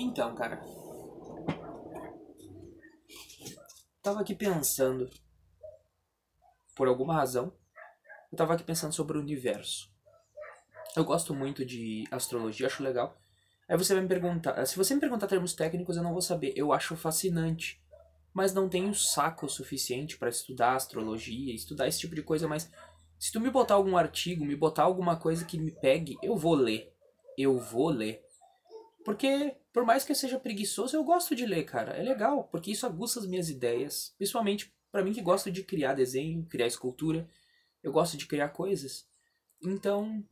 Então, cara. Tava aqui pensando. Por alguma razão. Eu tava aqui pensando sobre o universo. Eu gosto muito de astrologia, acho legal. Aí você vai me perguntar. Se você me perguntar termos técnicos, eu não vou saber. Eu acho fascinante. Mas não tenho saco suficiente para estudar astrologia, estudar esse tipo de coisa, mas se tu me botar algum artigo, me botar alguma coisa que me pegue, eu vou ler. Eu vou ler. Porque, por mais que eu seja preguiçoso, eu gosto de ler, cara. É legal, porque isso aguça as minhas ideias. Principalmente para mim que gosto de criar desenho, criar escultura. Eu gosto de criar coisas. Então.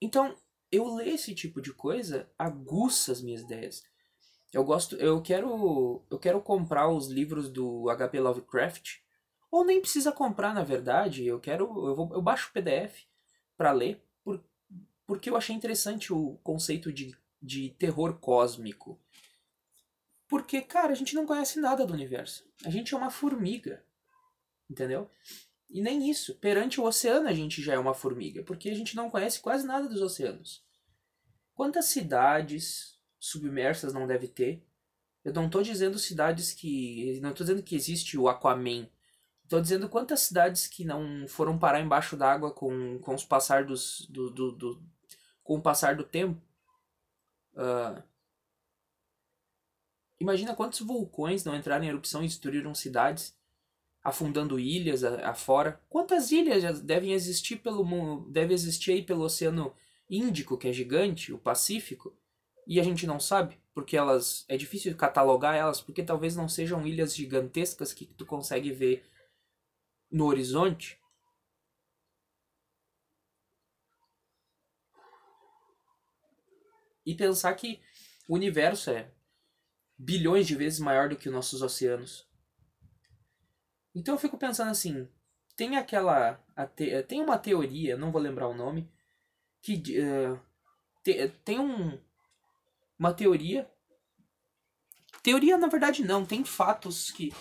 Então, eu ler esse tipo de coisa aguça as minhas ideias. Eu gosto, eu quero, eu quero comprar os livros do HP Lovecraft, ou nem precisa comprar, na verdade. Eu quero, eu vou, eu baixo o PDF para ler, por, porque eu achei interessante o conceito de de terror cósmico. Porque, cara, a gente não conhece nada do universo. A gente é uma formiga. Entendeu? E nem isso. Perante o oceano a gente já é uma formiga, porque a gente não conhece quase nada dos oceanos. Quantas cidades submersas não deve ter? Eu não estou dizendo cidades que. Não estou dizendo que existe o Aquaman. Estou dizendo quantas cidades que não foram parar embaixo d'água com, com os passar dos, do, do, do, com o passar do tempo. Uh, imagina quantos vulcões não entraram em erupção e destruíram cidades, afundando ilhas afora. Quantas ilhas devem existir pelo mundo, deve existir aí pelo Oceano Índico, que é gigante, o Pacífico, e a gente não sabe, porque elas é difícil catalogar elas, porque talvez não sejam ilhas gigantescas que tu consegue ver no horizonte. E pensar que o universo é bilhões de vezes maior do que os nossos oceanos. Então eu fico pensando assim, tem aquela te, tem uma teoria, não vou lembrar o nome, que uh, te, tem um uma teoria teoria na verdade não, tem fatos que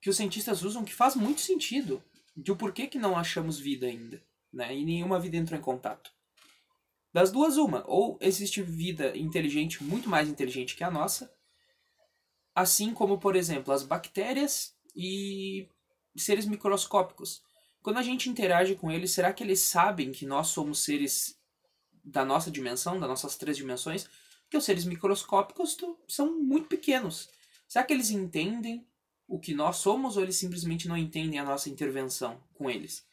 que os cientistas usam que faz muito sentido de o porquê que não achamos vida ainda, né? E nenhuma vida entrou em contato. Das duas, uma. Ou existe vida inteligente, muito mais inteligente que a nossa, assim como, por exemplo, as bactérias e seres microscópicos. Quando a gente interage com eles, será que eles sabem que nós somos seres da nossa dimensão, das nossas três dimensões? Porque os seres microscópicos são muito pequenos. Será que eles entendem o que nós somos ou eles simplesmente não entendem a nossa intervenção com eles?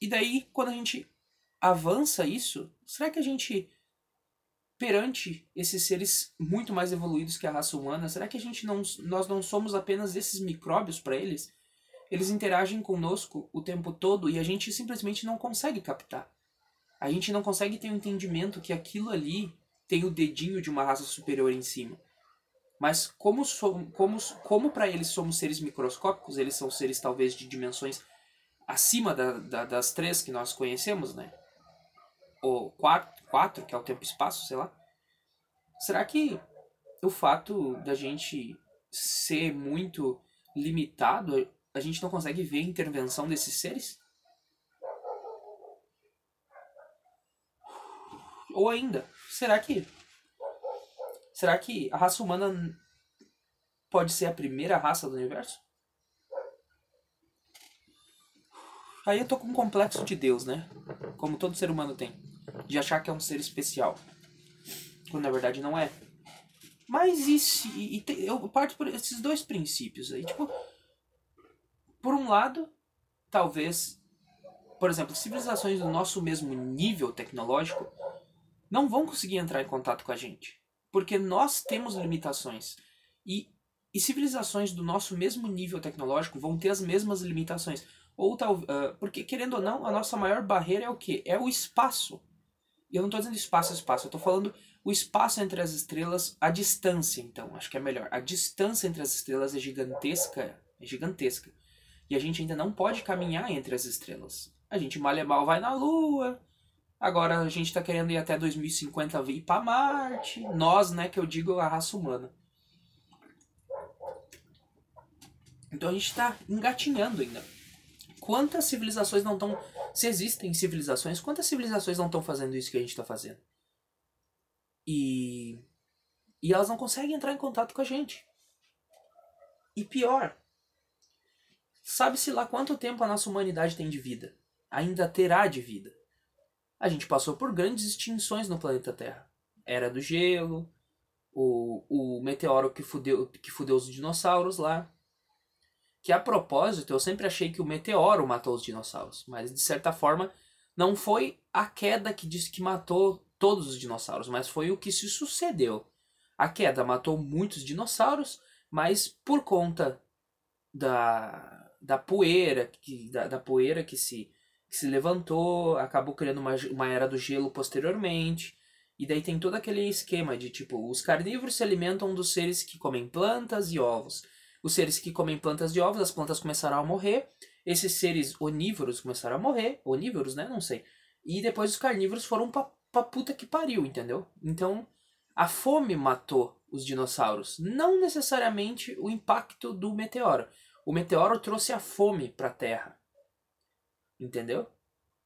E daí, quando a gente avança isso, será que a gente, perante esses seres muito mais evoluídos que a raça humana, será que a gente não, nós não somos apenas esses micróbios para eles? Eles interagem conosco o tempo todo e a gente simplesmente não consegue captar. A gente não consegue ter o um entendimento que aquilo ali tem o dedinho de uma raça superior em cima. Mas como, como, como para eles somos seres microscópicos, eles são seres talvez de dimensões acima da, da, das três que nós conhecemos, né? Ou quatro, quatro, que é o tempo e espaço, sei lá. Será que o fato da gente ser muito limitado, a gente não consegue ver a intervenção desses seres? Ou ainda, será que será que a raça humana pode ser a primeira raça do universo? Aí eu tô com um complexo de Deus, né? Como todo ser humano tem de achar que é um ser especial. Quando na verdade não é. Mas e se. E te, eu parto por esses dois princípios aí. Tipo, por um lado, talvez, por exemplo, civilizações do nosso mesmo nível tecnológico não vão conseguir entrar em contato com a gente. Porque nós temos limitações. E, e civilizações do nosso mesmo nível tecnológico vão ter as mesmas limitações. Ou tal, uh, porque, querendo ou não, a nossa maior barreira é o que? É o espaço. E eu não estou dizendo espaço, espaço, eu estou falando o espaço entre as estrelas, a distância, então, acho que é melhor. A distância entre as estrelas é gigantesca, é gigantesca. E a gente ainda não pode caminhar entre as estrelas. A gente mal e mal vai na Lua. Agora a gente está querendo ir até 2050 vir para Marte. Nós, né, que eu digo a raça humana. Então a gente está engatinhando ainda. Quantas civilizações não estão. Se existem civilizações, quantas civilizações não estão fazendo isso que a gente está fazendo? E. E elas não conseguem entrar em contato com a gente. E pior, sabe-se lá quanto tempo a nossa humanidade tem de vida? Ainda terá de vida. A gente passou por grandes extinções no planeta Terra. Era do gelo, o, o meteoro que fudeu, que fudeu os dinossauros lá. Que a propósito, eu sempre achei que o meteoro matou os dinossauros. Mas de certa forma, não foi a queda que disse que matou todos os dinossauros, mas foi o que se sucedeu. A queda matou muitos dinossauros, mas por conta da, da poeira, que, da, da poeira que se, que se levantou, acabou criando uma, uma era do gelo posteriormente. E daí tem todo aquele esquema de tipo, os carnívoros se alimentam dos seres que comem plantas e ovos. Os seres que comem plantas e ovos, as plantas começaram a morrer. Esses seres onívoros começaram a morrer. Onívoros, né? Não sei. E depois os carnívoros foram pra, pra puta que pariu, entendeu? Então, a fome matou os dinossauros. Não necessariamente o impacto do meteoro. O meteoro trouxe a fome pra Terra. Entendeu?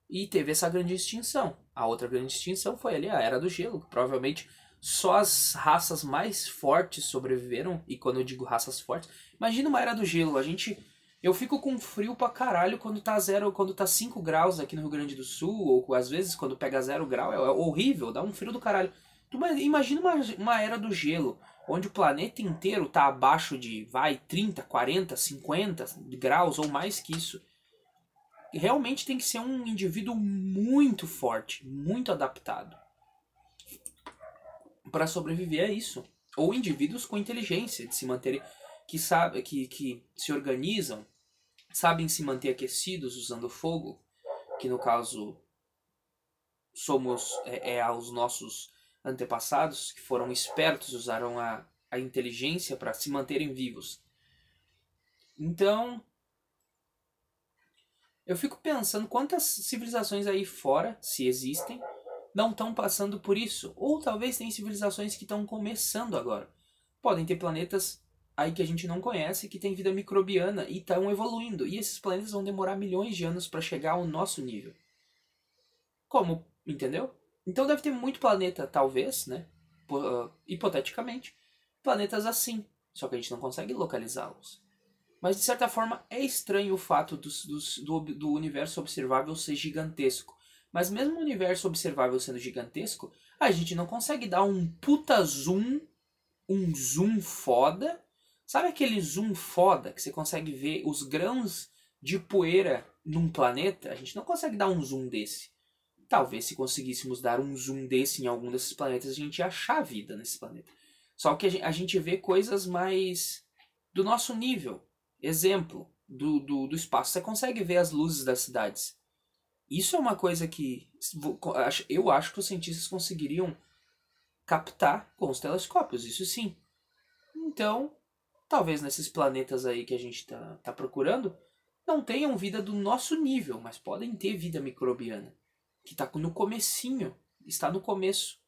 E teve essa grande extinção. A outra grande extinção foi ali a Era do Gelo, provavelmente só as raças mais fortes sobreviveram. E quando eu digo raças fortes, imagina uma Era do Gelo. A gente. Eu fico com frio pra caralho quando tá zero, quando tá 5 graus aqui no Rio Grande do Sul, ou às vezes quando pega zero grau, é horrível, dá um frio do caralho. Tu imagina uma, uma era do gelo, onde o planeta inteiro tá abaixo de, vai, 30, 40, 50 graus ou mais que isso realmente tem que ser um indivíduo muito forte, muito adaptado para sobreviver a isso. Ou indivíduos com inteligência, de se manterem, que, sabe, que, que se organizam, sabem se manter aquecidos usando fogo, que no caso somos é, é aos nossos antepassados, que foram espertos, usaram a, a inteligência para se manterem vivos. Então, eu fico pensando quantas civilizações aí fora, se existem, não estão passando por isso. Ou talvez tem civilizações que estão começando agora. Podem ter planetas aí que a gente não conhece que tem vida microbiana e estão evoluindo. E esses planetas vão demorar milhões de anos para chegar ao nosso nível. Como? Entendeu? Então deve ter muito planeta, talvez, né? Uh, hipoteticamente, planetas assim. Só que a gente não consegue localizá-los. Mas de certa forma é estranho o fato do, do, do universo observável ser gigantesco. Mas mesmo o universo observável sendo gigantesco, a gente não consegue dar um puta zoom, um zoom foda. Sabe aquele zoom foda que você consegue ver os grãos de poeira num planeta? A gente não consegue dar um zoom desse. Talvez se conseguíssemos dar um zoom desse em algum desses planetas, a gente ia achar vida nesse planeta. Só que a gente vê coisas mais do nosso nível. Exemplo do, do, do espaço. Você consegue ver as luzes das cidades. Isso é uma coisa que eu acho que os cientistas conseguiriam captar com os telescópios, isso sim. Então, talvez nesses planetas aí que a gente está tá procurando, não tenham vida do nosso nível, mas podem ter vida microbiana, que está no comecinho, está no começo.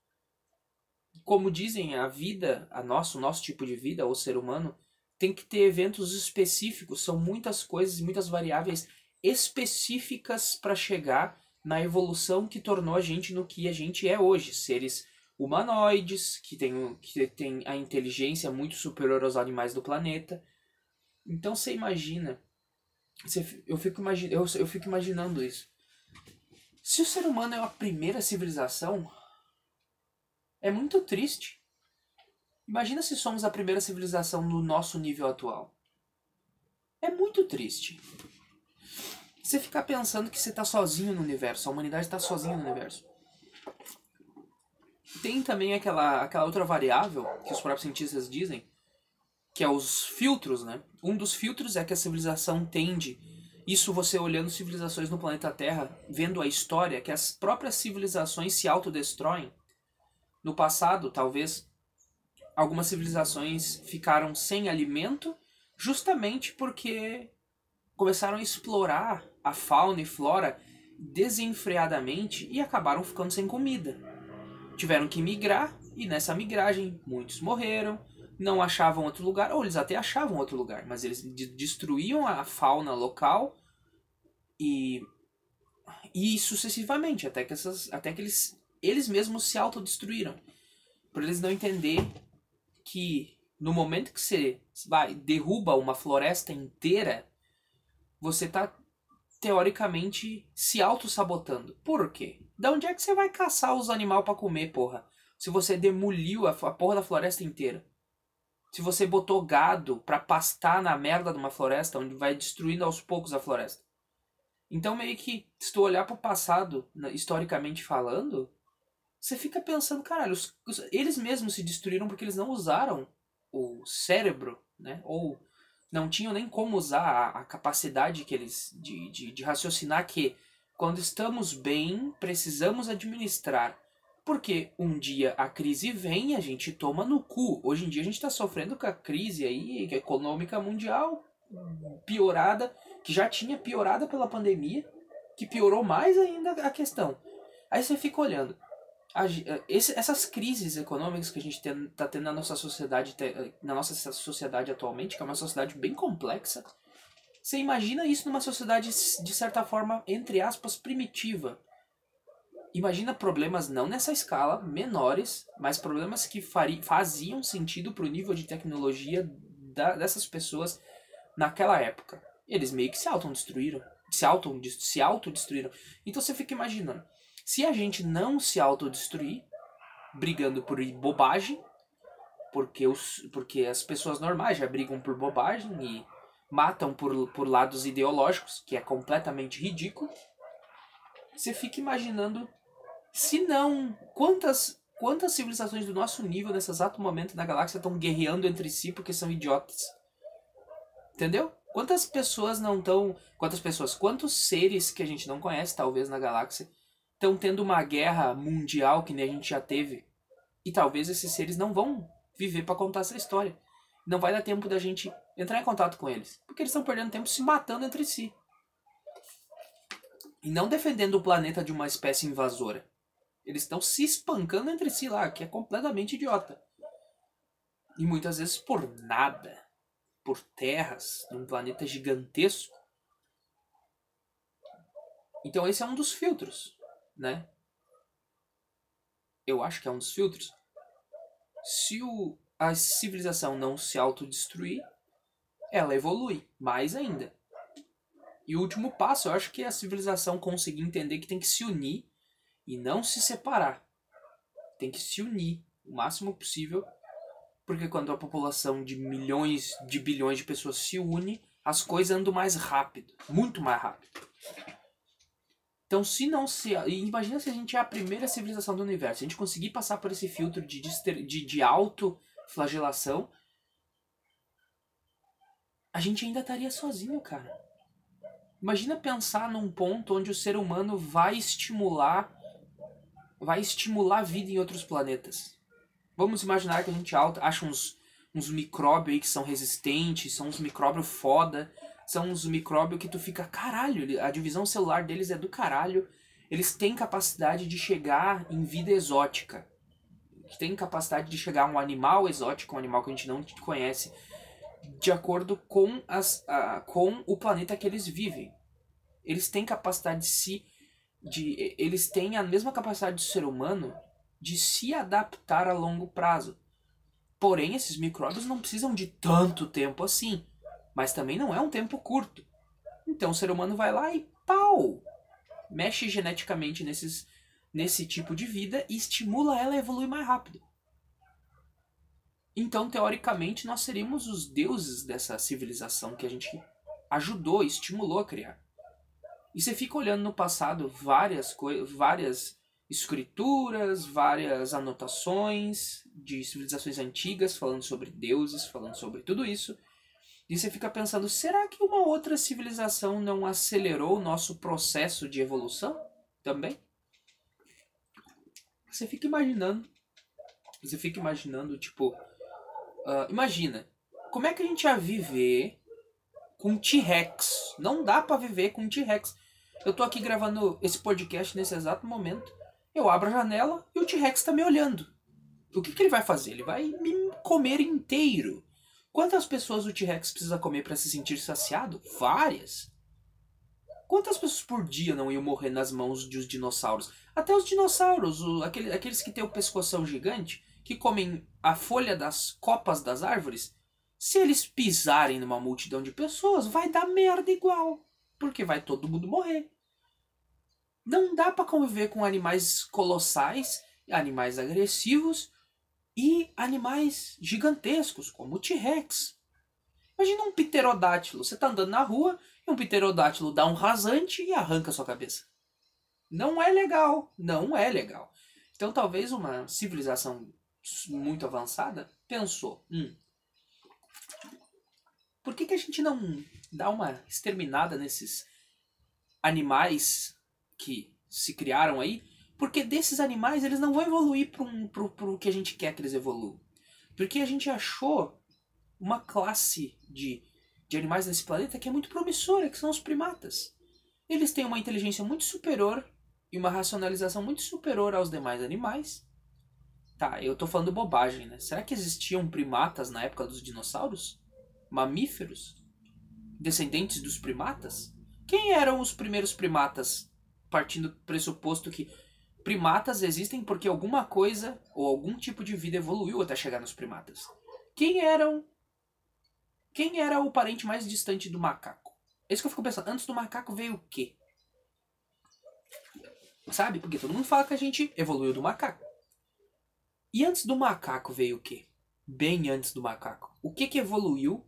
Como dizem, a vida, a nosso, o nosso tipo de vida, o ser humano, tem que ter eventos específicos, são muitas coisas, muitas variáveis específicas para chegar na evolução que tornou a gente no que a gente é hoje, seres humanoides, que tem, que tem a inteligência muito superior aos animais do planeta. Então você imagina, você, eu, fico imagi eu, eu fico imaginando isso. Se o ser humano é a primeira civilização, é muito triste. Imagina se somos a primeira civilização no nosso nível atual. É muito triste. Você ficar pensando que você está sozinho no universo, a humanidade está sozinha no universo. Tem também aquela, aquela outra variável que os próprios cientistas dizem, que é os filtros, né? Um dos filtros é que a civilização tende, isso você olhando civilizações no planeta Terra, vendo a história, que as próprias civilizações se autodestroem. No passado, talvez, algumas civilizações ficaram sem alimento justamente porque começaram a explorar a fauna e flora desenfreadamente e acabaram ficando sem comida. Tiveram que migrar e nessa migragem muitos morreram, não achavam outro lugar, ou eles até achavam outro lugar, mas eles destruíam a fauna local e e sucessivamente até que essas até que eles eles mesmos se autodestruíram. Por eles não entender que no momento que você vai derruba uma floresta inteira, você tá teoricamente se auto-sabotando. Por quê? Da onde é que você vai caçar os animais para comer, porra? Se você demoliu a, porra da floresta inteira. Se você botou gado para pastar na merda de uma floresta, onde vai destruindo aos poucos a floresta. Então, meio que, se tu olhar pro passado, historicamente falando, você fica pensando, caralho, os, os, eles mesmos se destruíram porque eles não usaram o cérebro, né? Ou não tinham nem como usar a, a capacidade que eles de, de, de raciocinar que quando estamos bem, precisamos administrar. Porque um dia a crise vem e a gente toma no cu. Hoje em dia a gente está sofrendo com a crise aí, econômica mundial piorada, que já tinha piorada pela pandemia, que piorou mais ainda a questão. Aí você fica olhando. Eh, esse, essas crises econômicas que a gente está tendo na nossa sociedade eh, na nossa sociedade atualmente que é uma sociedade bem complexa você imagina isso numa sociedade de certa forma entre aspas primitiva. Imagina problemas não nessa escala menores mas problemas que fari, faziam sentido para o nível de tecnologia da, dessas pessoas naquela época. Eles meio que se autodestruíram se auto se autodestruíram. Então você fica imaginando se a gente não se autodestruir, brigando por bobagem, porque, os, porque as pessoas normais já brigam por bobagem e matam por, por lados ideológicos, que é completamente ridículo, você fica imaginando, se não, quantas, quantas civilizações do nosso nível nesse exato momento na galáxia estão guerreando entre si porque são idiotas. Entendeu? Quantas pessoas não estão. Quantas pessoas? Quantos seres que a gente não conhece, talvez, na galáxia, estão tendo uma guerra mundial que nem a gente já teve. E talvez esses seres não vão viver para contar essa história. Não vai dar tempo da gente entrar em contato com eles. Porque eles estão perdendo tempo se matando entre si. E não defendendo o planeta de uma espécie invasora. Eles estão se espancando entre si lá, que é completamente idiota. E muitas vezes por nada. Por terras, num planeta gigantesco. Então esse é um dos filtros né? Eu acho que é um dos filtros. Se o, a civilização não se autodestruir, ela evolui mais ainda. E o último passo, eu acho que é a civilização conseguir entender que tem que se unir e não se separar. Tem que se unir o máximo possível, porque quando a população de milhões de bilhões de pessoas se une, as coisas andam mais rápido, muito mais rápido. Então, se não se. Imagina se a gente é a primeira civilização do universo. Se a gente conseguir passar por esse filtro de, de, de autoflagelação, a gente ainda estaria sozinho, cara. Imagina pensar num ponto onde o ser humano vai estimular. Vai estimular a vida em outros planetas. Vamos imaginar que a gente acha uns, uns micróbios aí que são resistentes, são uns micróbios foda são uns micróbios que tu fica, caralho, a divisão celular deles é do caralho. Eles têm capacidade de chegar em vida exótica. Tem capacidade de chegar a um animal exótico, um animal que a gente não conhece, de acordo com, as, uh, com o planeta que eles vivem. Eles têm capacidade de se. De, eles têm a mesma capacidade do ser humano de se adaptar a longo prazo. Porém, esses micróbios não precisam de tanto tempo assim mas também não é um tempo curto. Então o ser humano vai lá e pau! Mexe geneticamente nesses, nesse tipo de vida e estimula ela a evoluir mais rápido. Então, teoricamente, nós seríamos os deuses dessa civilização que a gente ajudou, estimulou a criar. E você fica olhando no passado várias várias escrituras, várias anotações de civilizações antigas falando sobre deuses, falando sobre tudo isso. E você fica pensando, será que uma outra civilização não acelerou o nosso processo de evolução também? Você fica imaginando. Você fica imaginando, tipo. Uh, imagina. Como é que a gente ia viver com T-Rex? Não dá para viver com T-Rex. Eu tô aqui gravando esse podcast nesse exato momento. Eu abro a janela e o T-Rex tá me olhando. O que, que ele vai fazer? Ele vai me comer inteiro. Quantas pessoas o T-Rex precisa comer para se sentir saciado? Várias. Quantas pessoas por dia não iam morrer nas mãos dos dinossauros? Até os dinossauros, o, aquele, aqueles que têm o pescoção gigante, que comem a folha das copas das árvores, se eles pisarem numa multidão de pessoas, vai dar merda igual, porque vai todo mundo morrer. Não dá para conviver com animais colossais, animais agressivos e animais gigantescos, como o T-Rex. Imagina um pterodátilo. Você tá andando na rua e um pterodátilo dá um rasante e arranca sua cabeça. Não é legal. Não é legal. Então talvez uma civilização muito avançada pensou, hum, por que, que a gente não dá uma exterminada nesses animais que se criaram aí? Porque desses animais eles não vão evoluir para um, o que a gente quer que eles evoluam. Porque a gente achou uma classe de, de animais nesse planeta que é muito promissora, que são os primatas. Eles têm uma inteligência muito superior e uma racionalização muito superior aos demais animais. Tá, eu tô falando bobagem, né? Será que existiam primatas na época dos dinossauros? Mamíferos? Descendentes dos primatas? Quem eram os primeiros primatas? Partindo do pressuposto que primatas existem porque alguma coisa ou algum tipo de vida evoluiu até chegar nos primatas. Quem eram quem era o parente mais distante do macaco? É isso que eu fico pensando. Antes do macaco veio o quê? Sabe? Porque todo mundo fala que a gente evoluiu do macaco. E antes do macaco veio o quê? Bem antes do macaco. O que que evoluiu?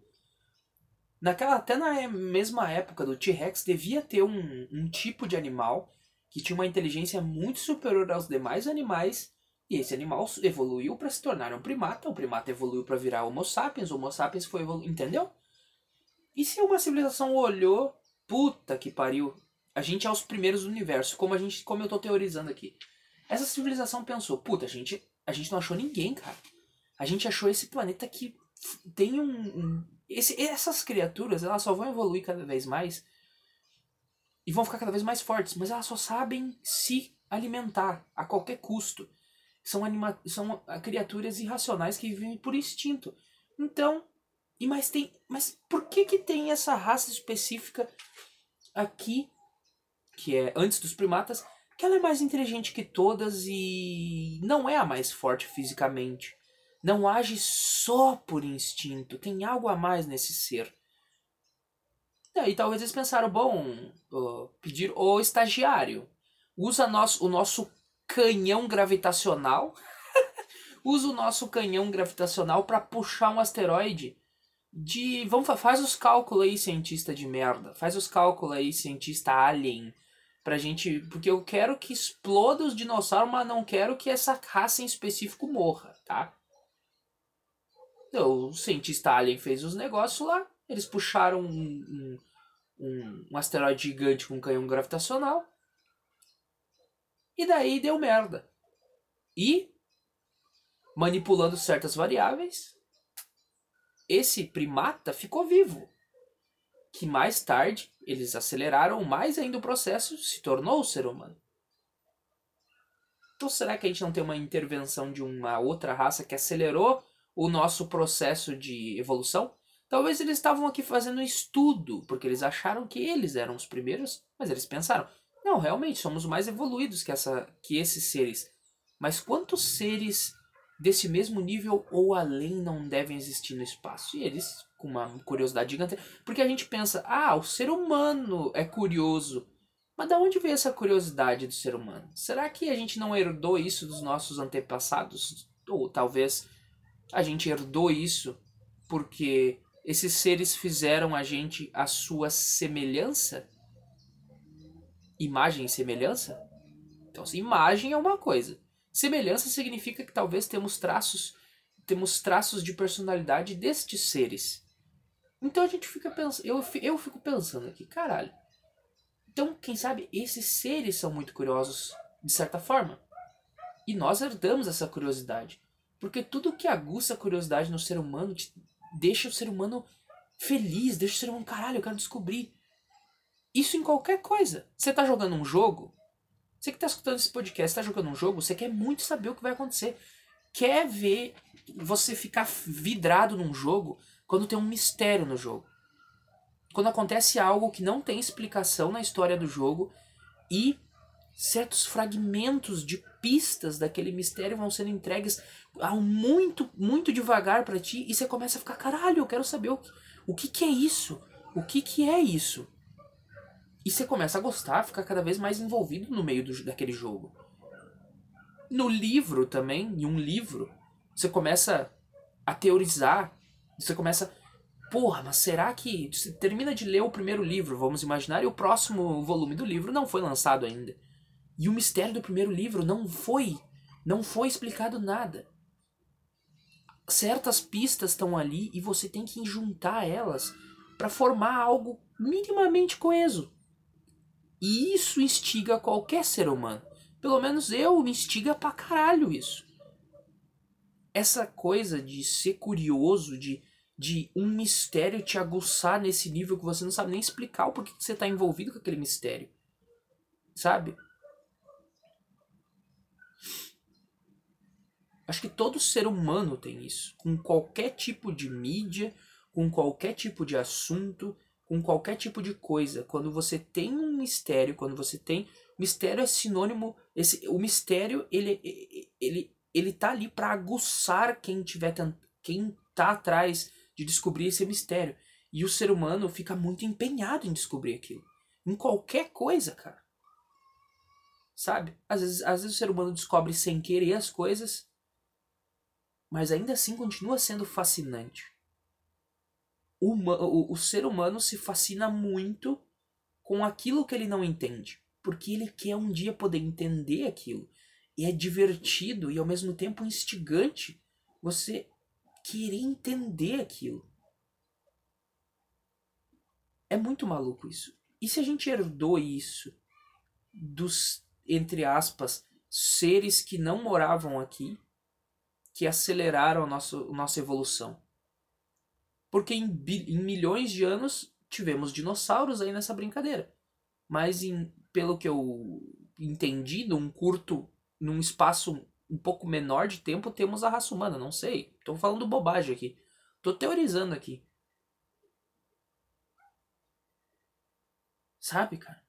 Naquela, até na mesma época do T-Rex, devia ter um, um tipo de animal que tinha uma inteligência muito superior aos demais animais e esse animal evoluiu para se tornar um primata, o primata evoluiu para virar Homo sapiens, o Homo sapiens foi evoluindo, entendeu? E se uma civilização olhou, puta que pariu, a gente é os primeiros do universo, como a gente, como eu tô teorizando aqui. Essa civilização pensou, puta, a gente, a gente não achou ninguém, cara. A gente achou esse planeta que tem um, um esse, essas criaturas, elas só vão evoluir cada vez mais e vão ficar cada vez mais fortes, mas elas só sabem se alimentar a qualquer custo são, anima são ah, criaturas irracionais que vivem por instinto. Então, e mas tem, mas por que que tem essa raça específica aqui que é antes dos primatas, que ela é mais inteligente que todas e não é a mais forte fisicamente. Não age só por instinto, tem algo a mais nesse ser. E talvez eles pensaram, bom, uh, pedir o estagiário, usa nosso, o nosso canhão gravitacional. Usa o nosso canhão gravitacional para puxar um asteroide de. Vamos faz os cálculos aí, cientista de merda. Faz os cálculos aí, cientista alien. Pra gente. Porque eu quero que exploda os dinossauros, mas não quero que essa raça em específico morra, tá? Então, o cientista alien fez os negócios lá. Eles puxaram um, um, um asteroide gigante com um canhão gravitacional. E daí deu merda. E, manipulando certas variáveis, esse primata ficou vivo. Que mais tarde eles aceleraram mais ainda o processo, se tornou o ser humano. Então será que a gente não tem uma intervenção de uma outra raça que acelerou o nosso processo de evolução? Talvez eles estavam aqui fazendo estudo, porque eles acharam que eles eram os primeiros, mas eles pensaram: não, realmente, somos mais evoluídos que, essa, que esses seres. Mas quantos seres desse mesmo nível ou além não devem existir no espaço? E eles, com uma curiosidade gigante. Porque a gente pensa, ah, o ser humano é curioso. Mas da onde veio essa curiosidade do ser humano? Será que a gente não herdou isso dos nossos antepassados? Ou talvez a gente herdou isso porque esses seres fizeram a gente a sua semelhança? imagem e semelhança? Então, imagem é uma coisa. Semelhança significa que talvez temos traços, temos traços de personalidade destes seres. Então a gente fica pensando, eu, eu fico pensando aqui, caralho. Então, quem sabe esses seres são muito curiosos de certa forma. E nós herdamos essa curiosidade. Porque tudo que aguça a curiosidade no ser humano deixa o ser humano feliz, deixa o ser humano, caralho, eu quero descobrir. Isso em qualquer coisa. Você tá jogando um jogo, você que tá escutando esse podcast, tá jogando um jogo, você quer muito saber o que vai acontecer. Quer ver você ficar vidrado num jogo quando tem um mistério no jogo. Quando acontece algo que não tem explicação na história do jogo e certos fragmentos de pistas daquele mistério vão sendo entregues ao muito, muito devagar para ti e você começa a ficar, caralho, eu quero saber o, o que, que é isso? O que, que é isso? E você começa a gostar, ficar cada vez mais envolvido no meio do, daquele jogo. No livro também, em um livro, você começa a teorizar, você começa. Porra, mas será que. Você termina de ler o primeiro livro, vamos imaginar, e o próximo volume do livro não foi lançado ainda. E o mistério do primeiro livro não foi. Não foi explicado nada. Certas pistas estão ali e você tem que juntar elas para formar algo minimamente coeso. E isso instiga qualquer ser humano. Pelo menos eu me instiga pra caralho isso. Essa coisa de ser curioso, de, de um mistério te aguçar nesse nível que você não sabe nem explicar o porquê que você tá envolvido com aquele mistério. Sabe? Acho que todo ser humano tem isso. Com qualquer tipo de mídia, com qualquer tipo de assunto, com qualquer tipo de coisa. Quando você tem um mistério, quando você tem. Mistério é sinônimo. Esse, o mistério, ele, ele, ele tá ali para aguçar quem tiver quem tá atrás de descobrir esse mistério. E o ser humano fica muito empenhado em descobrir aquilo. Em qualquer coisa, cara. Sabe? Às vezes, às vezes o ser humano descobre sem querer as coisas, mas ainda assim continua sendo fascinante o, o, o ser humano se fascina muito com aquilo que ele não entende. Porque ele quer um dia poder entender aquilo. E é divertido e ao mesmo tempo instigante você querer entender aquilo. É muito maluco isso. E se a gente herdou isso dos, entre aspas, seres que não moravam aqui, que aceleraram a nossa, a nossa evolução? Porque em, em milhões de anos tivemos dinossauros aí nessa brincadeira. Mas em, pelo que eu entendi, num curto, num espaço um pouco menor de tempo, temos a raça humana. Não sei. Estou falando bobagem aqui. Estou teorizando aqui. Sabe, cara?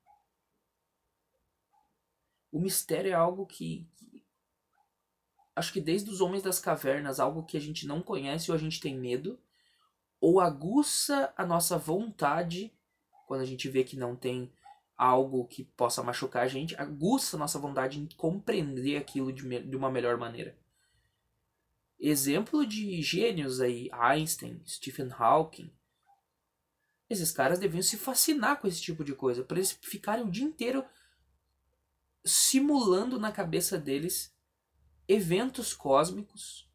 O mistério é algo que, que, Acho que desde os Homens das Cavernas, algo que a gente não conhece ou a gente tem medo ou aguça a nossa vontade, quando a gente vê que não tem algo que possa machucar a gente, aguça a nossa vontade em compreender aquilo de, de uma melhor maneira. Exemplo de gênios aí, Einstein, Stephen Hawking. Esses caras deviam se fascinar com esse tipo de coisa, para eles ficarem o dia inteiro simulando na cabeça deles eventos cósmicos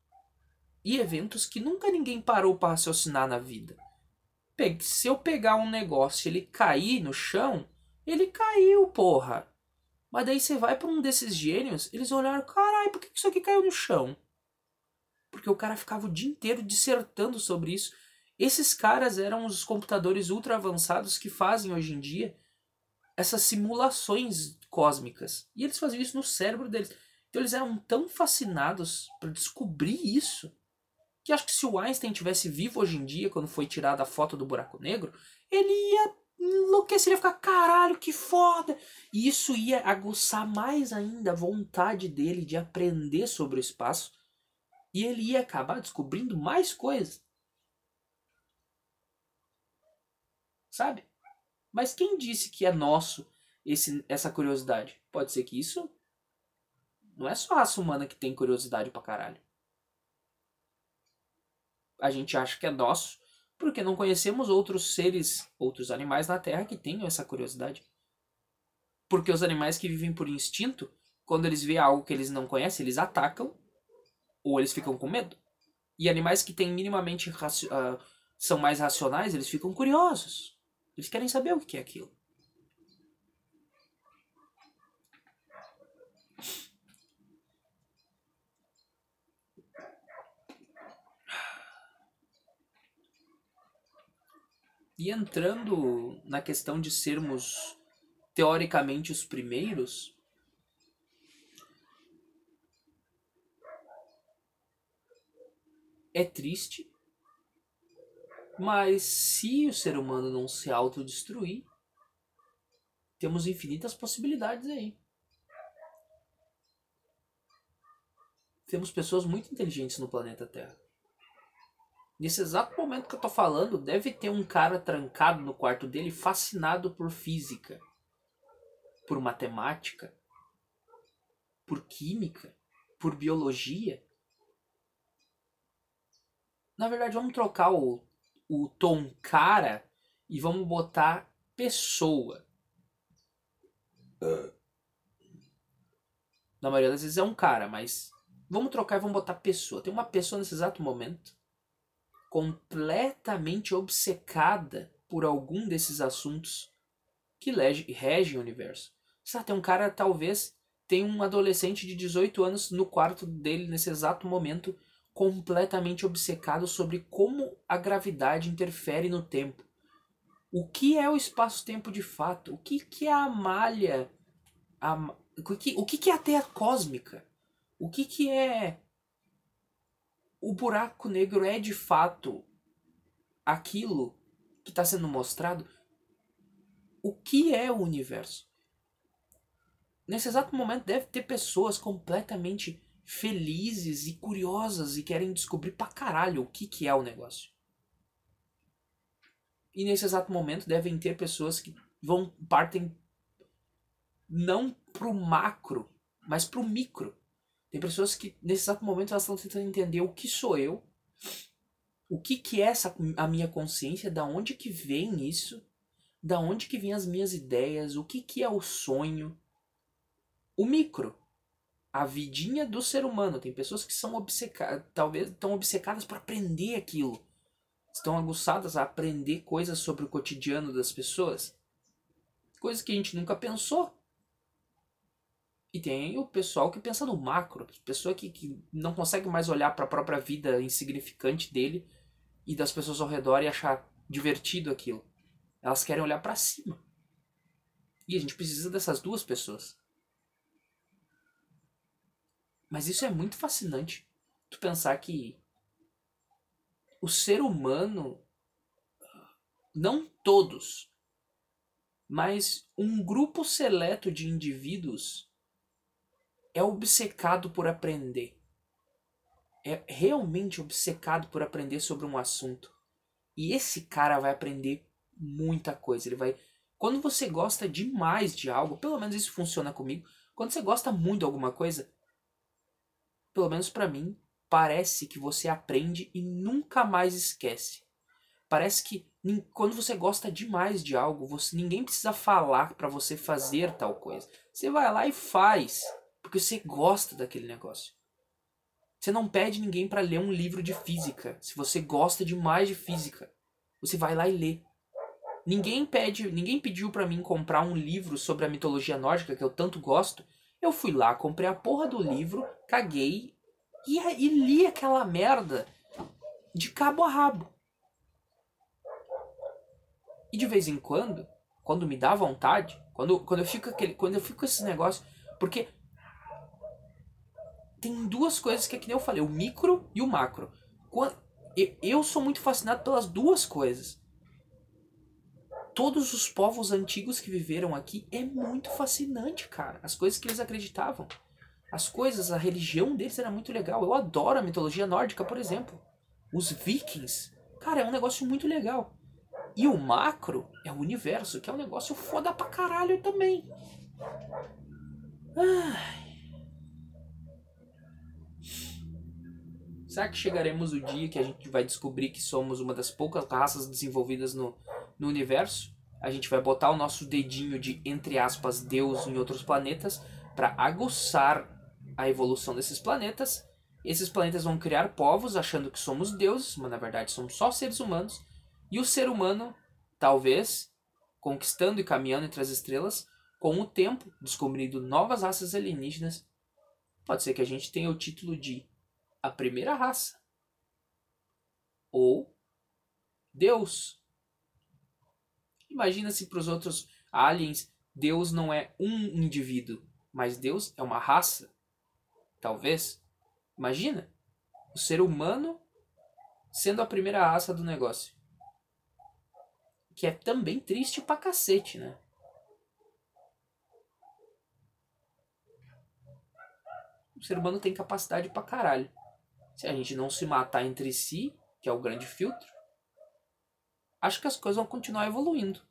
e eventos que nunca ninguém parou para raciocinar na vida. Se eu pegar um negócio e ele cair no chão, ele caiu, porra. Mas daí você vai para um desses gênios, eles olharam, caralho, por que isso aqui caiu no chão? Porque o cara ficava o dia inteiro dissertando sobre isso. Esses caras eram os computadores ultra avançados que fazem hoje em dia essas simulações cósmicas. E eles faziam isso no cérebro deles. Então eles eram tão fascinados para descobrir isso que acho que se o Einstein tivesse vivo hoje em dia, quando foi tirada a foto do buraco negro, ele ia enlouquecer, ia ficar, caralho, que foda! E isso ia aguçar mais ainda a vontade dele de aprender sobre o espaço. E ele ia acabar descobrindo mais coisas. Sabe? Mas quem disse que é nosso esse, essa curiosidade? Pode ser que isso não é só a raça humana que tem curiosidade pra caralho a gente acha que é nosso, porque não conhecemos outros seres, outros animais na Terra que tenham essa curiosidade. Porque os animais que vivem por instinto, quando eles veem algo que eles não conhecem, eles atacam ou eles ficam com medo. E animais que têm minimamente uh, são mais racionais, eles ficam curiosos. Eles querem saber o que é aquilo. E entrando na questão de sermos teoricamente os primeiros, é triste, mas se o ser humano não se autodestruir, temos infinitas possibilidades aí. temos pessoas muito inteligentes no planeta Terra. Nesse exato momento que eu tô falando, deve ter um cara trancado no quarto dele fascinado por física, por matemática, por química, por biologia. Na verdade, vamos trocar o, o tom cara e vamos botar pessoa. Na maioria das vezes é um cara, mas vamos trocar e vamos botar pessoa. Tem uma pessoa nesse exato momento completamente obcecada por algum desses assuntos que regem o universo. Sabe, tem um cara, talvez, tem um adolescente de 18 anos no quarto dele nesse exato momento, completamente obcecado sobre como a gravidade interfere no tempo. O que é o espaço-tempo de fato? O que, que é a malha? A, o, que, o que, que é a Terra cósmica? O que, que é. O buraco negro é de fato aquilo que está sendo mostrado? O que é o universo? Nesse exato momento deve ter pessoas completamente felizes e curiosas e querem descobrir pra caralho o que, que é o negócio. E nesse exato momento devem ter pessoas que vão partem não pro macro, mas pro micro. Tem pessoas que nesse exato momento elas estão tentando entender o que sou eu, o que que é essa a minha consciência, da onde que vem isso, da onde que vem as minhas ideias, o que que é o sonho, o micro, a vidinha do ser humano. Tem pessoas que são obcecadas, talvez estão obcecadas por aprender aquilo, estão aguçadas a aprender coisas sobre o cotidiano das pessoas, coisas que a gente nunca pensou. E tem o pessoal que pensa no macro, pessoa que, que não consegue mais olhar para a própria vida insignificante dele e das pessoas ao redor e achar divertido aquilo. Elas querem olhar para cima. E a gente precisa dessas duas pessoas. Mas isso é muito fascinante. Tu pensar que o ser humano, não todos, mas um grupo seleto de indivíduos é obcecado por aprender. É realmente obcecado por aprender sobre um assunto. E esse cara vai aprender muita coisa. Ele vai. Quando você gosta demais de algo, pelo menos isso funciona comigo. Quando você gosta muito de alguma coisa, pelo menos para mim, parece que você aprende e nunca mais esquece. Parece que quando você gosta demais de algo, você ninguém precisa falar para você fazer tal coisa. Você vai lá e faz, porque você gosta daquele negócio. Você não pede ninguém para ler um livro de física, se você gosta demais de física. Você vai lá e lê. Ninguém pede, ninguém pediu para mim comprar um livro sobre a mitologia nórdica que eu tanto gosto. Eu fui lá, comprei a porra do livro, caguei e, e li aquela merda de cabo a rabo. E de vez em quando, quando me dá vontade, quando, quando, eu fico aquele, quando eu fico com esses negócios, porque tem duas coisas que é que nem eu falei, o micro e o macro. Eu sou muito fascinado pelas duas coisas. Todos os povos antigos que viveram aqui é muito fascinante, cara. As coisas que eles acreditavam. As coisas, a religião deles era muito legal. Eu adoro a mitologia nórdica, por exemplo. Os vikings. Cara, é um negócio muito legal. E o macro é o universo, que é um negócio foda pra caralho também. Ai. Será que chegaremos o dia que a gente vai descobrir que somos uma das poucas raças desenvolvidas no, no universo? A gente vai botar o nosso dedinho de, entre aspas, Deus em outros planetas para aguçar a evolução desses planetas. Esses planetas vão criar povos achando que somos deuses, mas na verdade somos só seres humanos. E o ser humano, talvez, conquistando e caminhando entre as estrelas, com o tempo, descobrindo novas raças alienígenas, pode ser que a gente tenha o título de a primeira raça. Ou Deus. Imagina se para os outros aliens Deus não é um indivíduo, mas Deus é uma raça. Talvez. Imagina o ser humano sendo a primeira raça do negócio. Que é também triste pra cacete, né? o ser humano tem capacidade pra caralho. Se a gente não se matar entre si, que é o grande filtro, acho que as coisas vão continuar evoluindo.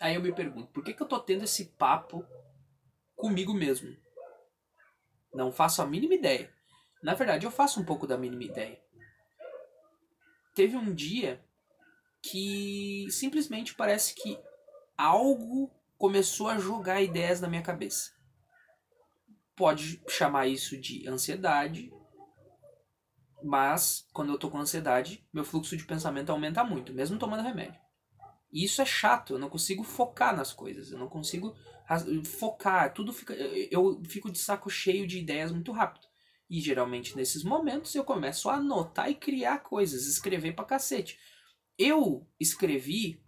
Aí eu me pergunto, por que, que eu tô tendo esse papo comigo mesmo? Não faço a mínima ideia. Na verdade, eu faço um pouco da mínima ideia. Teve um dia que simplesmente parece que algo começou a jogar ideias na minha cabeça. Pode chamar isso de ansiedade, mas quando eu tô com ansiedade, meu fluxo de pensamento aumenta muito, mesmo tomando remédio. E isso é chato, eu não consigo focar nas coisas, eu não consigo focar, tudo fica eu fico de saco cheio de ideias muito rápido. E geralmente nesses momentos eu começo a anotar e criar coisas, escrever pra cacete. Eu escrevi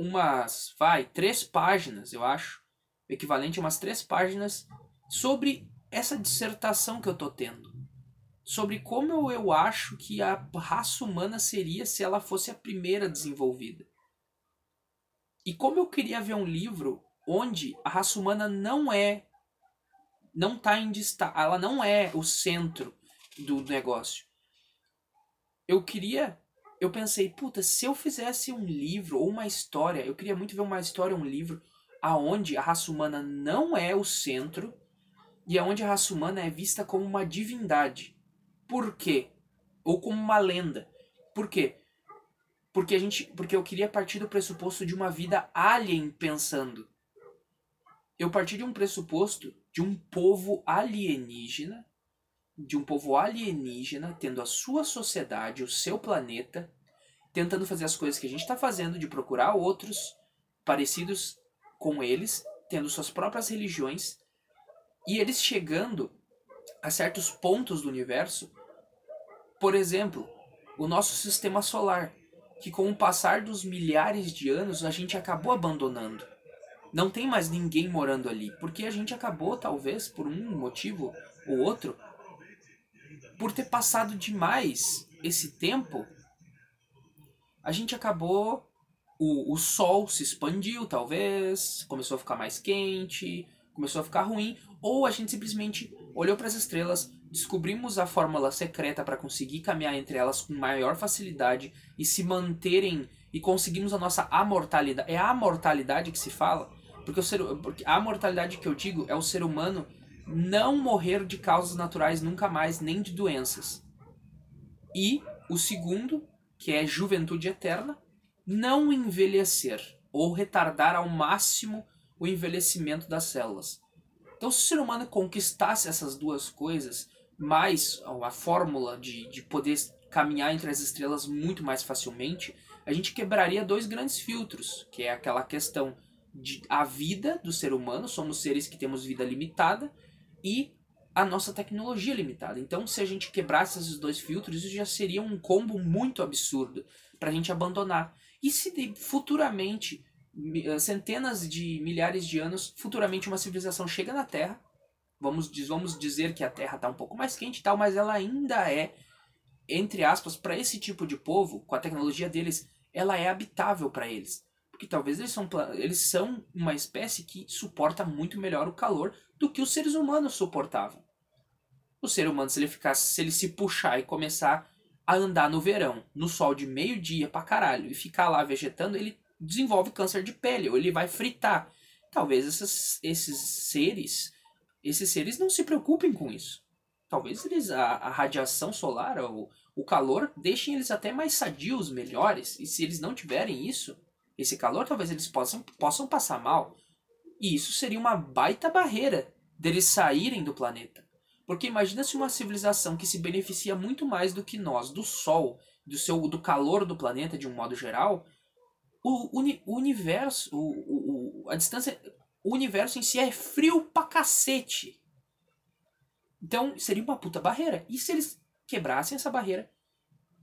umas, vai, três páginas, eu acho, equivalente a umas três páginas sobre essa dissertação que eu tô tendo sobre como eu acho que a raça humana seria se ela fosse a primeira desenvolvida. E como eu queria ver um livro onde a raça humana não é não tá em destaque, ela não é o centro do negócio. Eu queria, eu pensei, puta, se eu fizesse um livro ou uma história, eu queria muito ver uma história, um livro aonde a raça humana não é o centro e aonde a raça humana é vista como uma divindade. Por quê? Ou como uma lenda. Por quê? Porque a gente, porque eu queria partir do pressuposto de uma vida alien pensando. Eu parti de um pressuposto de um povo alienígena, de um povo alienígena tendo a sua sociedade, o seu planeta, tentando fazer as coisas que a gente está fazendo, de procurar outros parecidos com eles, tendo suas próprias religiões, e eles chegando a certos pontos do universo por exemplo, o nosso sistema solar, que com o passar dos milhares de anos a gente acabou abandonando. Não tem mais ninguém morando ali, porque a gente acabou, talvez, por um motivo ou outro, por ter passado demais esse tempo, a gente acabou. O, o sol se expandiu, talvez, começou a ficar mais quente, começou a ficar ruim, ou a gente simplesmente olhou para as estrelas, descobrimos a fórmula secreta para conseguir caminhar entre elas com maior facilidade e se manterem e conseguimos a nossa amortalidade. É a mortalidade que se fala, porque o ser, porque a mortalidade que eu digo é o ser humano não morrer de causas naturais nunca mais, nem de doenças. E o segundo, que é juventude eterna, não envelhecer ou retardar ao máximo o envelhecimento das células. Então, se o ser humano conquistasse essas duas coisas, mais a fórmula de, de poder caminhar entre as estrelas muito mais facilmente, a gente quebraria dois grandes filtros, que é aquela questão de a vida do ser humano, somos seres que temos vida limitada, e a nossa tecnologia limitada. Então, se a gente quebrasse esses dois filtros, isso já seria um combo muito absurdo para a gente abandonar. E se futuramente, centenas de milhares de anos, futuramente uma civilização chega na Terra, Vamos, vamos dizer que a Terra está um pouco mais quente e tal, mas ela ainda é, entre aspas, para esse tipo de povo, com a tecnologia deles, ela é habitável para eles. Porque talvez eles são, eles são uma espécie que suporta muito melhor o calor do que os seres humanos suportavam. O ser humano, se ele ficasse, se ele se puxar e começar a andar no verão, no sol de meio-dia pra caralho, e ficar lá vegetando, ele desenvolve câncer de pele, ou ele vai fritar. Talvez esses, esses seres esses seres não se preocupem com isso. Talvez eles a, a radiação solar, o, o calor, deixem eles até mais sadios, melhores. E se eles não tiverem isso, esse calor, talvez eles possam, possam passar mal. E isso seria uma baita barreira deles saírem do planeta. Porque imagina se uma civilização que se beneficia muito mais do que nós, do Sol, do seu do calor do planeta de um modo geral, o, uni, o universo, o, o, a distância o universo em si é frio pra cacete. Então seria uma puta barreira. E se eles quebrassem essa barreira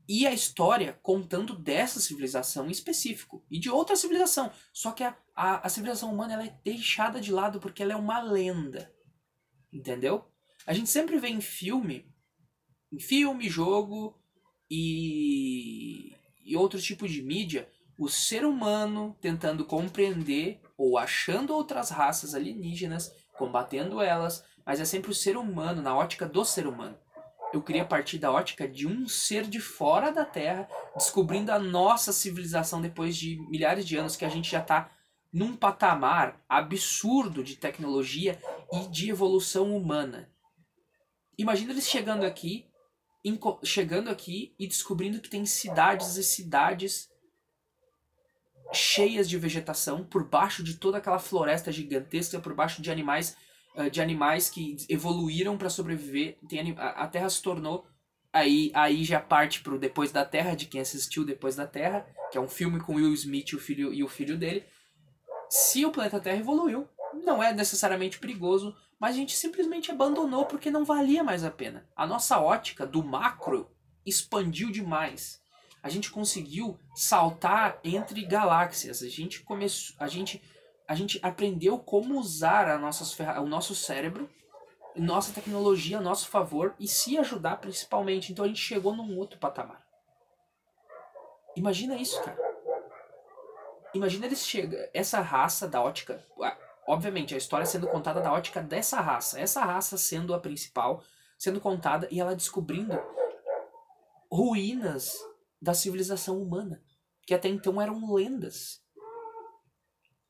e a história contando dessa civilização em específico e de outra civilização. Só que a, a, a civilização humana ela é deixada de lado porque ela é uma lenda. Entendeu? A gente sempre vê em filme, em filme, jogo e, e outros tipos de mídia, o ser humano tentando compreender ou achando outras raças alienígenas, combatendo elas, mas é sempre o ser humano, na ótica do ser humano. Eu queria partir da ótica de um ser de fora da Terra, descobrindo a nossa civilização depois de milhares de anos que a gente já está num patamar absurdo de tecnologia e de evolução humana. Imagina eles chegando aqui, chegando aqui e descobrindo que tem cidades e cidades cheias de vegetação por baixo de toda aquela floresta gigantesca, por baixo de animais de animais que evoluíram para sobreviver. Tem, a, a Terra se tornou aí aí já parte pro depois da Terra de quem assistiu depois da Terra, que é um filme com Will Smith o filho e o filho dele. Se o planeta Terra evoluiu, não é necessariamente perigoso, mas a gente simplesmente abandonou porque não valia mais a pena. A nossa ótica do macro expandiu demais a gente conseguiu saltar entre galáxias. A gente começou, a gente, a gente aprendeu como usar a nossas o nosso cérebro, nossa tecnologia a nosso favor e se ajudar principalmente. Então a gente chegou num outro patamar. Imagina isso, cara. Imagina eles chegam, essa raça da ótica, obviamente a história sendo contada da ótica dessa raça, essa raça sendo a principal, sendo contada e ela descobrindo ruínas da civilização humana, que até então eram lendas.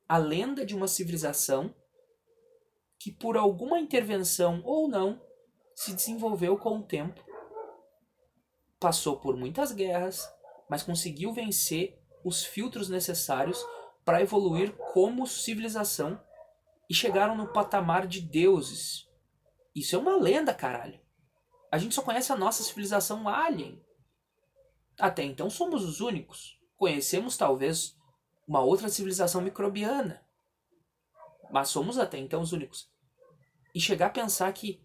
A lenda de uma civilização que, por alguma intervenção ou não, se desenvolveu com o tempo, passou por muitas guerras, mas conseguiu vencer os filtros necessários para evoluir como civilização e chegaram no patamar de deuses. Isso é uma lenda, caralho. A gente só conhece a nossa civilização alien. Até então somos os únicos. Conhecemos talvez uma outra civilização microbiana. Mas somos até então os únicos. E chegar a pensar que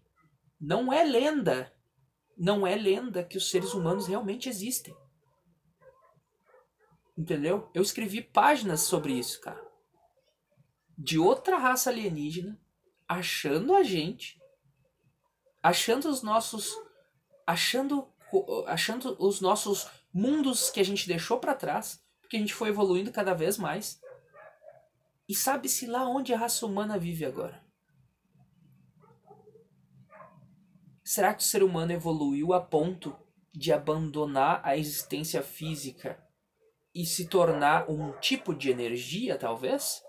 não é lenda, não é lenda que os seres humanos realmente existem. Entendeu? Eu escrevi páginas sobre isso, cara. De outra raça alienígena, achando a gente, achando os nossos. achando, achando os nossos mundos que a gente deixou para trás, porque a gente foi evoluindo cada vez mais. E sabe-se lá onde a raça humana vive agora. Será que o ser humano evoluiu a ponto de abandonar a existência física e se tornar um tipo de energia, talvez?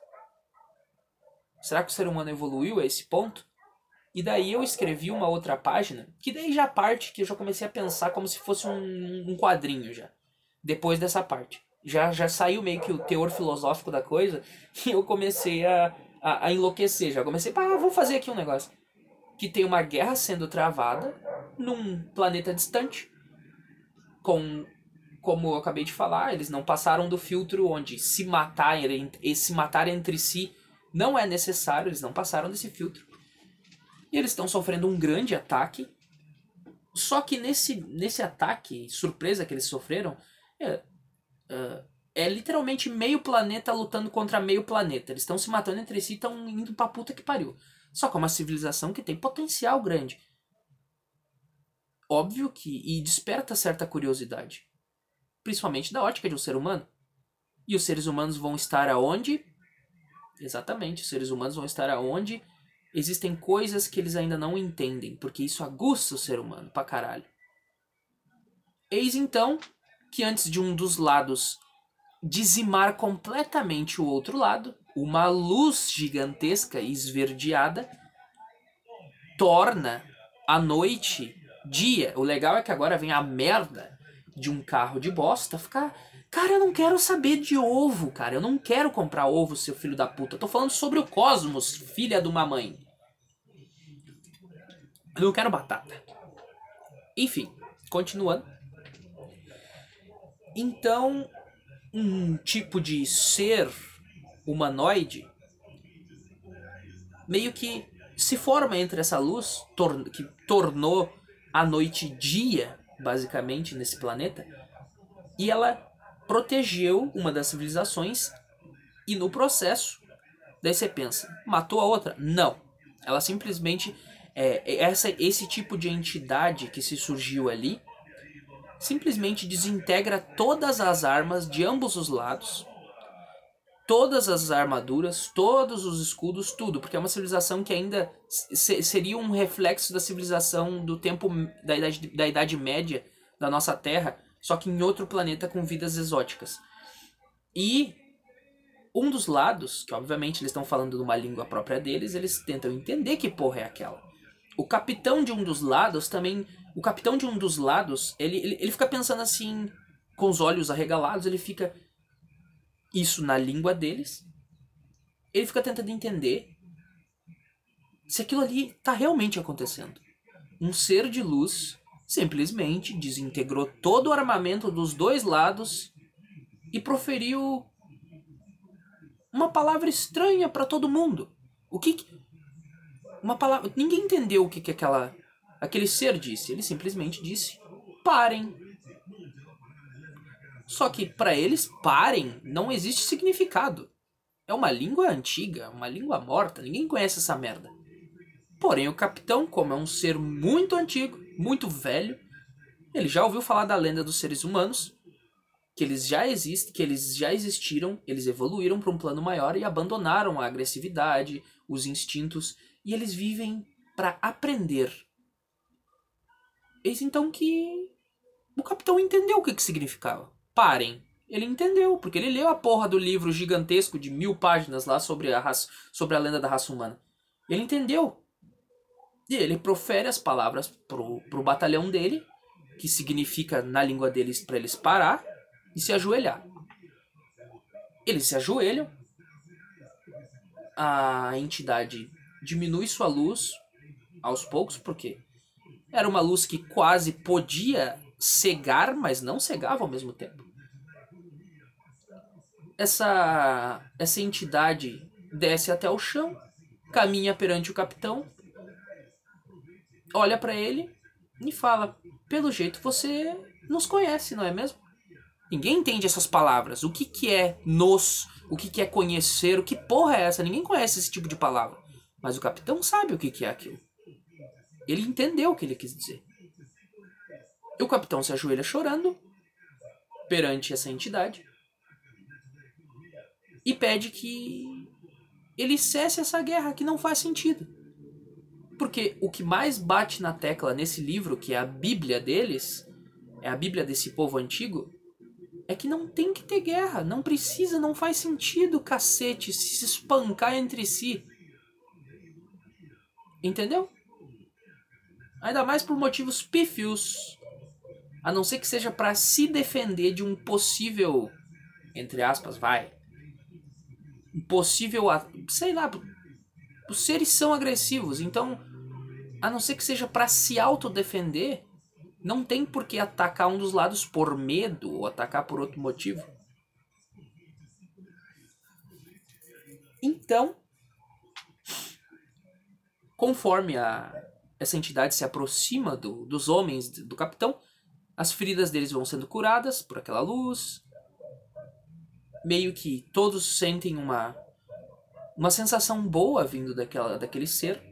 Será que o ser humano evoluiu a esse ponto? E daí eu escrevi uma outra página, que daí já parte que eu já comecei a pensar como se fosse um, um quadrinho já. Depois dessa parte. Já, já saiu meio que o teor filosófico da coisa e eu comecei a, a, a enlouquecer. Já comecei, ah, vou fazer aqui um negócio. Que tem uma guerra sendo travada num planeta distante. Com, como eu acabei de falar, eles não passaram do filtro onde se matar, se matar entre si não é necessário, eles não passaram desse filtro. E eles estão sofrendo um grande ataque. Só que nesse, nesse ataque, surpresa que eles sofreram, é, é, é literalmente meio planeta lutando contra meio planeta. Eles estão se matando entre si e estão indo pra puta que pariu. Só que é uma civilização que tem potencial grande. Óbvio que. E desperta certa curiosidade. Principalmente da ótica de um ser humano. E os seres humanos vão estar aonde? Exatamente, os seres humanos vão estar aonde existem coisas que eles ainda não entendem, porque isso aguça o ser humano pra caralho. Eis então que antes de um dos lados dizimar completamente o outro lado, uma luz gigantesca e esverdeada torna a noite dia. O legal é que agora vem a merda de um carro de bosta ficar. Cara, eu não quero saber de ovo, cara. Eu não quero comprar ovo, seu filho da puta. Eu tô falando sobre o cosmos, filha de uma mãe. Eu não quero batata. Enfim, continuando. Então, um tipo de ser humanoide meio que se forma entre essa luz tor que tornou a noite dia, basicamente, nesse planeta, e ela protegeu uma das civilizações e no processo, daí você pensa, matou a outra? Não. Ela simplesmente é, essa, esse tipo de entidade que se surgiu ali simplesmente desintegra todas as armas de ambos os lados, todas as armaduras, todos os escudos, tudo, porque é uma civilização que ainda seria um reflexo da civilização do tempo da idade, da idade média da nossa Terra, só que em outro planeta com vidas exóticas. E um dos lados, que obviamente eles estão falando numa língua própria deles, eles tentam entender que porra é aquela. O capitão de um dos lados também. O capitão de um dos lados, ele, ele, ele fica pensando assim, com os olhos arregalados, ele fica. Isso na língua deles. Ele fica tentando entender se aquilo ali está realmente acontecendo. Um ser de luz simplesmente desintegrou todo o armamento dos dois lados e proferiu uma palavra estranha para todo mundo. O que, que uma palavra, ninguém entendeu o que que aquela aquele ser disse. Ele simplesmente disse: "Parem". Só que para eles parem não existe significado. É uma língua antiga, uma língua morta, ninguém conhece essa merda. Porém, o capitão, como é um ser muito antigo, muito velho, ele já ouviu falar da lenda dos seres humanos que eles já existem, que eles já existiram, eles evoluíram para um plano maior e abandonaram a agressividade, os instintos e eles vivem para aprender. Eis então que o capitão entendeu o que, que significava. Parem. Ele entendeu, porque ele leu a porra do livro gigantesco de mil páginas lá sobre a, raça, sobre a lenda da raça humana. Ele entendeu. E ele profere as palavras pro, pro batalhão dele, que significa na língua deles para eles parar e se ajoelhar. Eles se ajoelham, a entidade diminui sua luz aos poucos, porque era uma luz que quase podia cegar, mas não cegava ao mesmo tempo. Essa, essa entidade desce até o chão, caminha perante o capitão, olha para ele e fala: Pelo jeito você nos conhece, não é mesmo? Ninguém entende essas palavras. O que, que é nos? O que, que é conhecer? O que porra é essa? Ninguém conhece esse tipo de palavra. Mas o capitão sabe o que, que é aquilo. Ele entendeu o que ele quis dizer. E o capitão se ajoelha chorando perante essa entidade e pede que ele cesse essa guerra que não faz sentido. Porque o que mais bate na tecla nesse livro, que é a Bíblia deles, é a Bíblia desse povo antigo, é que não tem que ter guerra, não precisa, não faz sentido, cacete, se espancar entre si. Entendeu? Ainda mais por motivos pífios. A não ser que seja para se defender de um possível, entre aspas, vai, um possível, sei lá, os seres são agressivos, então, a não ser que seja para se autodefender, não tem por que atacar um dos lados por medo ou atacar por outro motivo. Então, conforme a, essa entidade se aproxima do, dos homens do capitão, as feridas deles vão sendo curadas por aquela luz. Meio que todos sentem uma, uma sensação boa vindo daquela, daquele ser.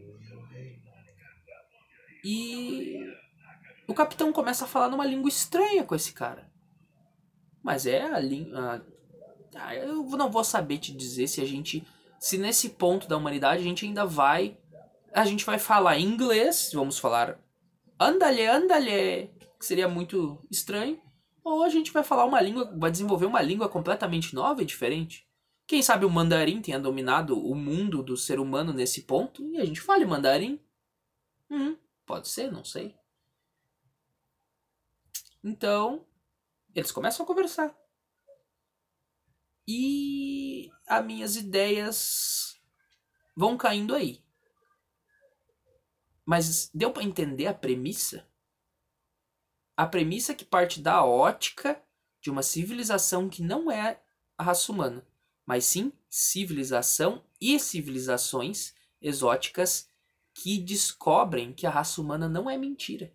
E o capitão começa a falar numa língua estranha com esse cara. Mas é a língua. Ah, eu não vou saber te dizer se a gente. Se nesse ponto da humanidade a gente ainda vai. A gente vai falar inglês, vamos falar andale, andale, que seria muito estranho. Ou a gente vai falar uma língua, vai desenvolver uma língua completamente nova e diferente. Quem sabe o mandarim tenha dominado o mundo do ser humano nesse ponto e a gente fale mandarim? Hum, pode ser, não sei. Então, eles começam a conversar. E as minhas ideias vão caindo aí. Mas deu para entender a premissa? A premissa que parte da ótica de uma civilização que não é a raça humana, mas sim civilização e civilizações exóticas que descobrem que a raça humana não é mentira.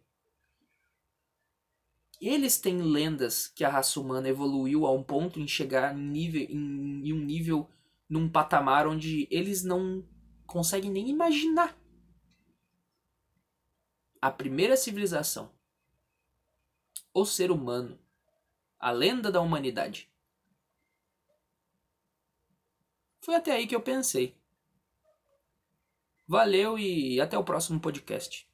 Eles têm lendas que a raça humana evoluiu a um ponto em chegar em, nível, em, em um nível, num patamar onde eles não conseguem nem imaginar. A primeira civilização o ser humano, a lenda da humanidade. Foi até aí que eu pensei. Valeu e até o próximo podcast.